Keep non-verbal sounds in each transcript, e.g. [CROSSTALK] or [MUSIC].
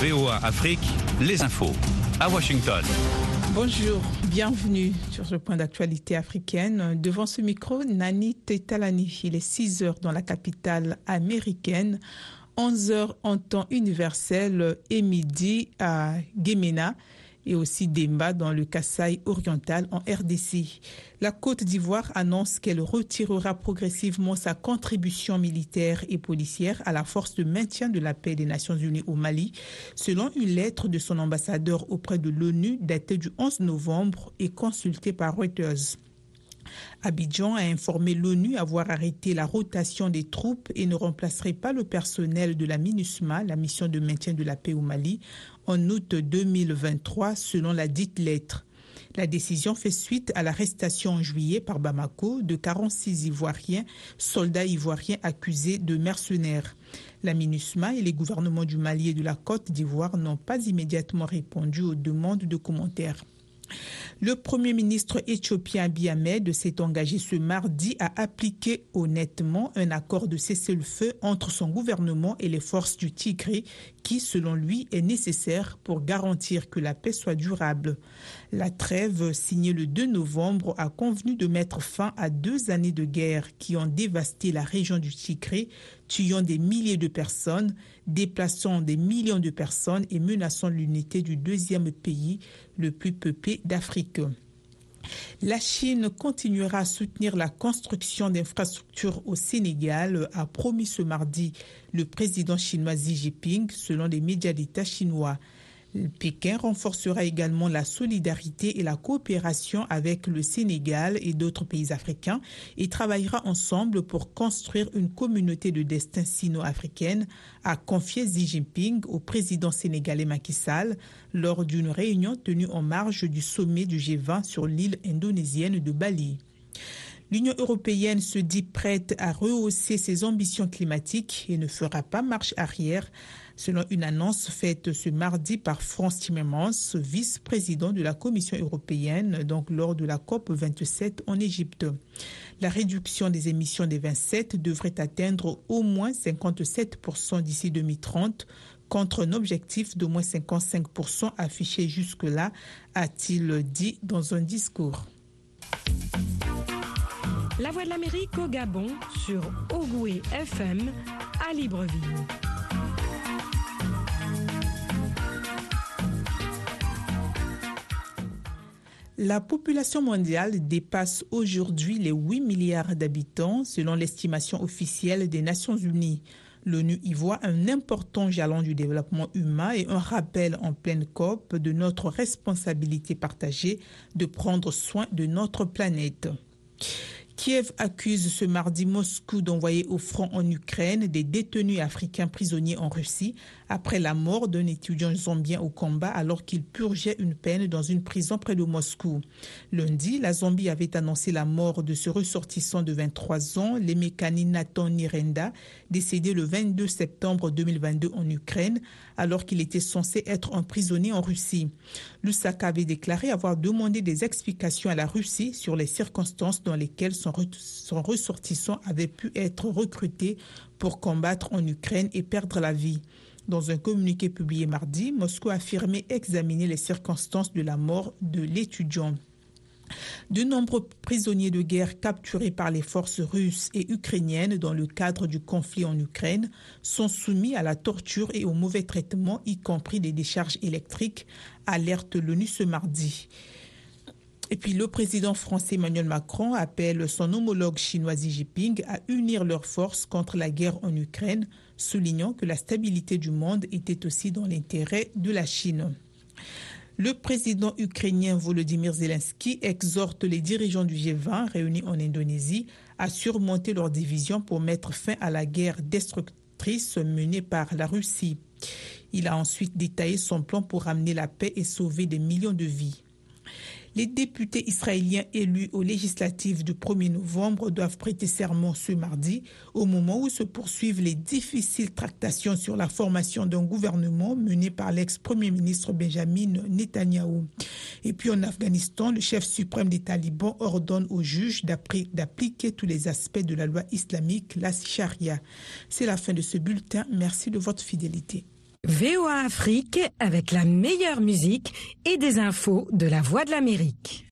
VOA Afrique, les infos à Washington. Bonjour, bienvenue sur ce point d'actualité africaine. Devant ce micro, Nani Tetalani. Il est 6 heures dans la capitale américaine, 11 heures en temps universel et midi à Gemena et aussi Demba dans le Kassai oriental en RDC. La Côte d'Ivoire annonce qu'elle retirera progressivement sa contribution militaire et policière à la force de maintien de la paix des Nations Unies au Mali, selon une lettre de son ambassadeur auprès de l'ONU datée du 11 novembre et consultée par Reuters. Abidjan a informé l'ONU avoir arrêté la rotation des troupes et ne remplacerait pas le personnel de la MINUSMA, la mission de maintien de la paix au Mali, en août 2023, selon la dite lettre. La décision fait suite à l'arrestation en juillet par Bamako de 46 Ivoiriens, soldats ivoiriens accusés de mercenaires. La MINUSMA et les gouvernements du Mali et de la Côte d'Ivoire n'ont pas immédiatement répondu aux demandes de commentaires. Le Premier ministre éthiopien Abiy s'est engagé ce mardi à appliquer honnêtement un accord de cessez-le-feu entre son gouvernement et les forces du Tigré qui, selon lui, est nécessaire pour garantir que la paix soit durable. La trêve signée le 2 novembre a convenu de mettre fin à deux années de guerre qui ont dévasté la région du Tigré, tuant des milliers de personnes, déplaçant des millions de personnes et menaçant l'unité du deuxième pays le plus peuplé d'Afrique. La Chine continuera à soutenir la construction d'infrastructures au Sénégal, a promis ce mardi le président chinois Xi Jinping, selon les médias d'État chinois. Pékin renforcera également la solidarité et la coopération avec le Sénégal et d'autres pays africains et travaillera ensemble pour construire une communauté de destin sino-africaine, a confié Xi Jinping au président sénégalais Macky Sall lors d'une réunion tenue en marge du sommet du G20 sur l'île indonésienne de Bali. L'Union européenne se dit prête à rehausser ses ambitions climatiques et ne fera pas marche arrière selon une annonce faite ce mardi par France Timmermans, vice-président de la Commission européenne, donc lors de la COP 27 en Égypte. La réduction des émissions des 27 devrait atteindre au moins 57% d'ici 2030 contre un objectif d'au moins 55% affiché jusque-là, a-t-il dit dans un discours. La Voix de l'Amérique au Gabon sur Ogoué FM à Libreville. La population mondiale dépasse aujourd'hui les 8 milliards d'habitants selon l'estimation officielle des Nations Unies. L'ONU y voit un important jalon du développement humain et un rappel en pleine COP de notre responsabilité partagée de prendre soin de notre planète. Kiev accuse ce mardi Moscou d'envoyer au front en Ukraine des détenus africains prisonniers en Russie après la mort d'un étudiant zambien au combat alors qu'il purgeait une peine dans une prison près de Moscou. Lundi, la Zambie avait annoncé la mort de ce ressortissant de 23 ans, l'Emekani Nathan Nirenda, décédé le 22 septembre 2022 en Ukraine alors qu'il était censé être emprisonné en Russie. Lusaka avait déclaré avoir demandé des explications à la Russie sur les circonstances dans lesquelles son, ressortissant avait pu être recruté pour combattre en Ukraine et perdre la vie. Dans un communiqué publié mardi, Moscou a affirmé examiner les circonstances de la mort de l'étudiant. De nombreux prisonniers de guerre capturés par les forces russes et ukrainiennes dans le cadre du conflit en Ukraine sont soumis à la torture et au mauvais traitement, y compris des décharges électriques, alerte l'ONU ce mardi. Et puis le président français Emmanuel Macron appelle son homologue chinois Xi Jinping à unir leurs forces contre la guerre en Ukraine, soulignant que la stabilité du monde était aussi dans l'intérêt de la Chine. Le président ukrainien Volodymyr Zelensky exhorte les dirigeants du G20 réunis en Indonésie à surmonter leurs divisions pour mettre fin à la guerre destructrice menée par la Russie. Il a ensuite détaillé son plan pour ramener la paix et sauver des millions de vies. Les députés israéliens élus aux législatives du 1er novembre doivent prêter serment ce mardi, au moment où se poursuivent les difficiles tractations sur la formation d'un gouvernement mené par l'ex-premier ministre Benjamin Netanyahou. Et puis en Afghanistan, le chef suprême des talibans ordonne aux juges d'appliquer tous les aspects de la loi islamique, la charia. C'est la fin de ce bulletin. Merci de votre fidélité. VOA Afrique avec la meilleure musique et des infos de la Voix de l'Amérique.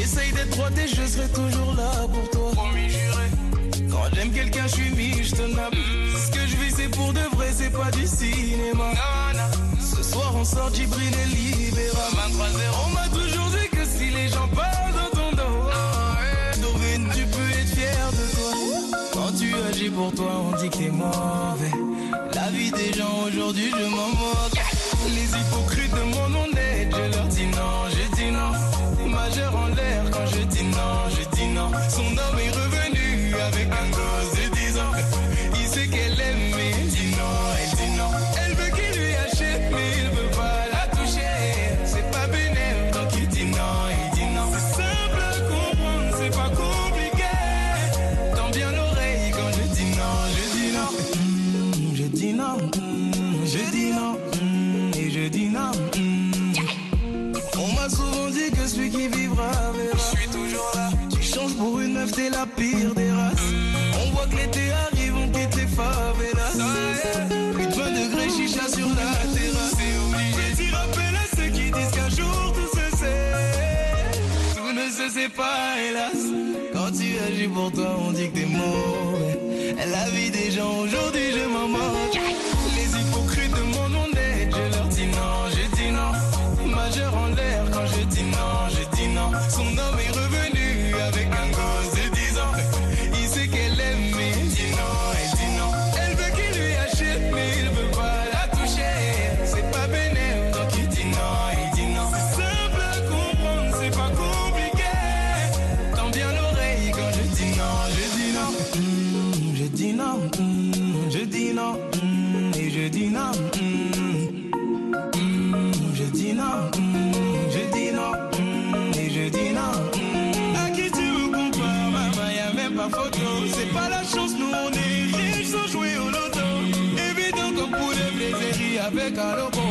Essaye d'être et je serai toujours là pour toi. Quand j'aime quelqu'un, je suis mis, je te nappe. Ce que je vis, c'est pour de vrai, c'est pas du cinéma. Ce soir, on sort Djibril et Libéra. 23 On m'a toujours dit que si les gens parlent pour toi, on dit que t'es mauvais. La vie des gens aujourd'hui, je m'en moque. Les hypocrites de mon honnête, pour une meuf, t'es la pire des races. On voit que l'été arrive, on quitte les favelas. Plus de 20 degrés, chicha sur la terrasse. C'est obligé. Petit rappel à ceux qui disent qu'un jour tout se sait. Tout ne se sait pas, hélas. Quand tu agis pour toi, on dit que t'es mauvais. La vie des gens aujourd'hui, pecado.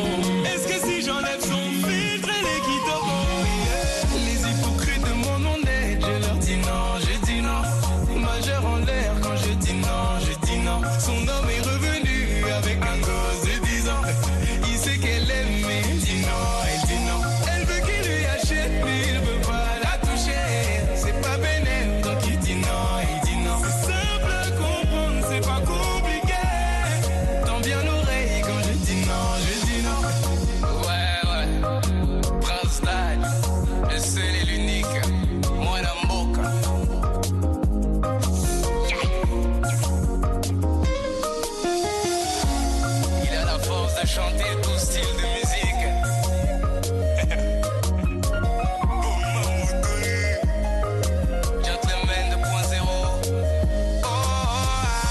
De chanter tout style de musique. [LAUGHS] Gentleman 2.0. Oh, ah.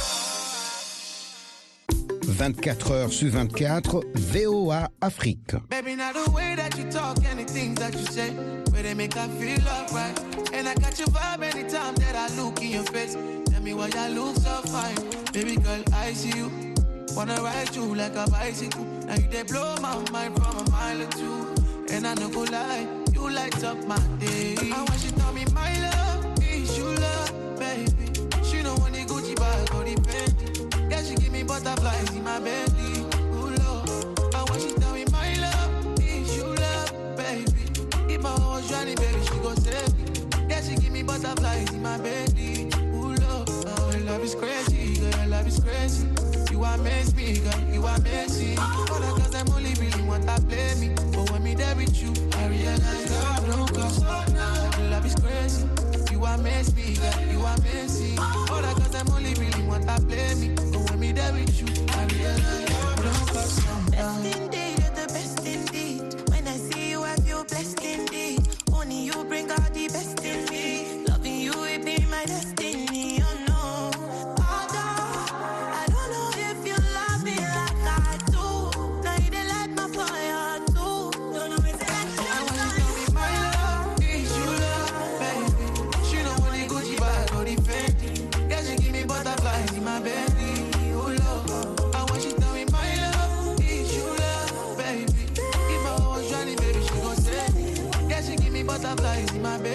24 heures sur 24, VOA Afrique. Baby, now the way that you talk and the things that you say, where they make I feel alright. And I got your vibe anytime that I look in your face. Tell me why I look so fine. Baby girl, I see you. Wanna ride you like a bicycle. Now you they blow my mind from a mile or two. And I no go lie, you light up my day. I amaze me, girl, you are me. All the girls them only really want to play me, but when me there with you, I realize love don't cost. Love is crazy, you amaze me, girl, you are me. All the girls them only really want to play me.